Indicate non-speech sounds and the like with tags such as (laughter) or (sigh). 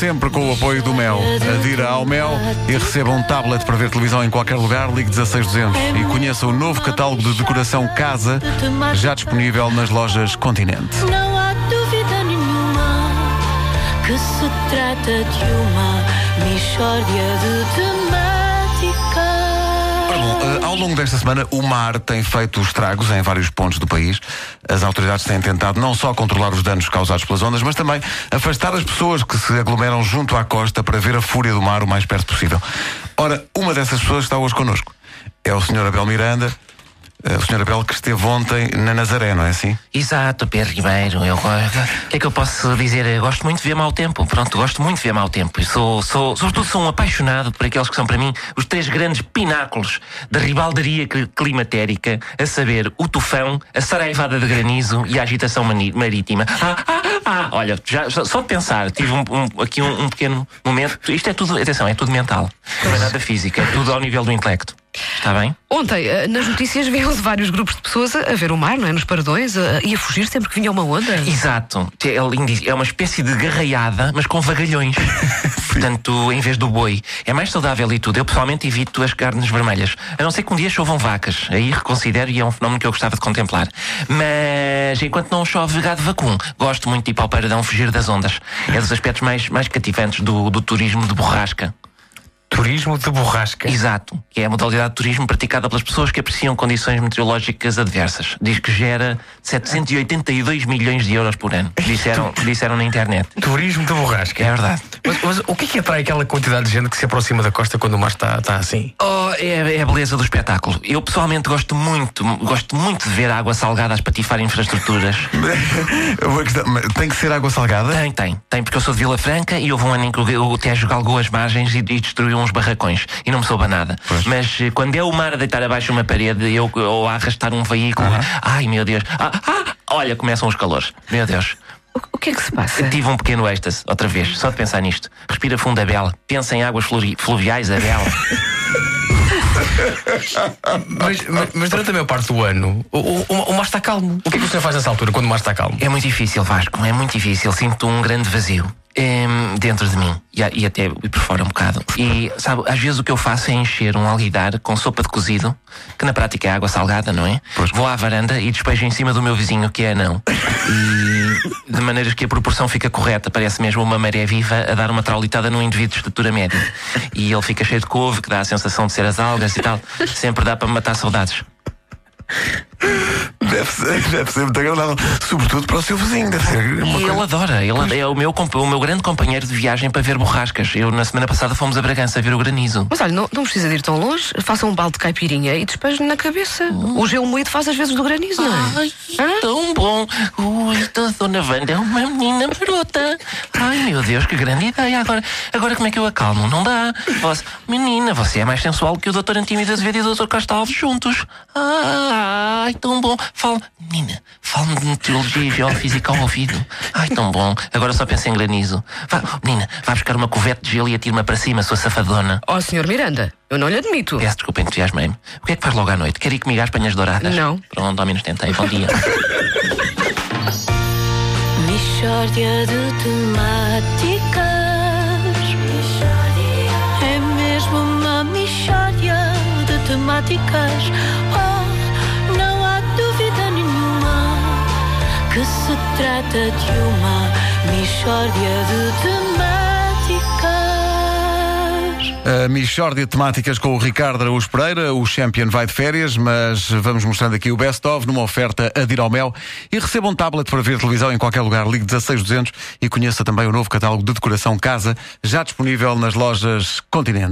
sempre com o apoio do Mel. Adira ao Mel e receba um tablet para ver televisão em qualquer lugar. Ligue 16200 e conheça o novo catálogo de decoração casa, já disponível nas lojas Continente. Não há dúvida nenhuma que se trata de uma de temática. Bom, eh, ao longo desta semana o mar tem feito estragos em vários pontos do país. As autoridades têm tentado não só controlar os danos causados pelas ondas, mas também afastar as pessoas que se aglomeram junto à costa para ver a fúria do mar o mais perto possível. Ora, uma dessas pessoas está hoje connosco. É o Sr. Abel Miranda, o Sr. Abel que esteve ontem na Nazaré, não é assim? Exato, Pedro Ribeiro. Eu, o que é que eu posso dizer? Eu gosto muito de ver mau tempo. Pronto, gosto muito de ver mau tempo. E sou, sou, sobretudo, sou um apaixonado por aqueles que são, para mim, os três grandes pináculos da ribaldaria cli- climatérica, a saber, o tufão, a saraivada de granizo e a agitação marítima. Ah, ah, ah, olha, já, só de pensar, tive um- um- aqui um, um pequeno momento. Isto é tudo, atenção, é tudo mental. Não é nada físico, é tudo ao nível do intelecto. Está bem? Ontem, eh, nas notícias, viam-se vários grupos de pessoas a a ver o mar, não é? Nos paradões eh, e a fugir sempre que vinha uma onda. Exato. É. É uma espécie de garraiada, mas com vagalhões. (laughs) Portanto, em vez do boi. É mais saudável e tudo. Eu pessoalmente evito as carnes vermelhas. A não ser que um dia chovam vacas. Aí reconsidero e é um fenómeno que eu gostava de contemplar. Mas enquanto não chove gado vacum, gosto muito de ir para o paradão fugir das ondas. É dos aspectos mais, mais cativantes do, do turismo de borrasca. Turismo de borrasca. Exato, que é a modalidade de turismo praticada pelas pessoas que apreciam condições meteorológicas adversas. Diz que gera 782 milhões de euros por ano. Disseram, (laughs) disseram na internet. Turismo de borrasca. É verdade. Mas, mas o que é que atrai aquela quantidade de gente que se aproxima da costa quando o mar está, está assim? Oh, é, é a beleza do espetáculo. Eu pessoalmente gosto muito, gosto muito de ver água salgada a espatifar infraestruturas. (laughs) Tem que ser água salgada? Tem, tem, tem, porque eu sou de Vila Franca e houve um ano em que o Tejo galgou as margens e, e destruiu uns barracões. E não me soube a nada. Mas eh, quando é o mar a deitar abaixo uma parede eu, ou a arrastar um veículo, ai meu Deus, ah, ah, olha, começam os calores. Meu Deus. O, que é que se passa? Tive um pequeno êxtase, outra vez, só de pensar nisto. Respira fundo, Abel. Pensa em águas fluviais, Abel. (laughs) Mas, mas- mas durante a maior parte do ano, o, o, o mar está calmo. O que é que o senhor faz nessa altura, quando o mar está calmo? É muito difícil, Vasco, é muito difícil. Sinto um grande vazio em, dentro de mim e, e até e por fora um bocado. E, sabe, às vezes o que eu faço é encher um alguidar com sopa de cozido, que na prática é água salgada, não é? Vou à varanda e despejo em cima do meu vizinho, que é anão. E de maneiras que a proporção fica correta, parece mesmo uma maré viva a dar uma traulitada num indivíduo de estatura média. E ele fica cheio de couve, que dá a sensação de ser as algas e tal. Sempre dá para matar saudades. Deve ser, (laughs) deve ser muito agradável. Sobretudo para o seu vizinho. Deve ser E coisa. ele adora, ele é o meu, o meu grande companheiro de viagem para ver borrascas. Eu, na semana passada, fomos a Bragança ver o granizo. Mas olha, não, não precisa de ir tão longe. Faça um balde de caipirinha e despeje na cabeça. O gelo moído faz às vezes do granizo, não é? Ai, tão bom! Ui, a Dona Wanda é uma menina marota. Meu Deus, que grande ideia. Agora, agora como é que eu acalmo? Não dá. Você, menina, você é mais sensual que o Dr. Antímio Azevedo e o Dr. Costa Alves juntos. Ai, tão bom. Fala, menina, fala-me de meteorologia e geofísica ao ouvido. Ai, tão bom. Agora só pensa em granizo. Vá, menina, vá buscar uma covete de gelo e atire-me para cima, sua safadona. Ó, senhor Miranda, eu não lhe admito. Peço desculpa, entusiasmei-me. O que é que faz logo à noite? Quer ir comigo às panhas douradas? Não. Pronto, ao menos tentei. Bom dia. (laughs) Mistória de temáticas. É mesmo uma mistória de temáticas. Oh, não há dúvida nenhuma que se trata de uma mistória de temáticas. A Michórdia de temáticas com o Ricardo Araújo Pereira, o Champion vai de férias, mas vamos mostrando aqui o Best of numa oferta a dir ao Mel e receba um tablet para ver televisão em qualquer lugar. Ligue 16200 e conheça também o novo catálogo de decoração casa, já disponível nas lojas Continente.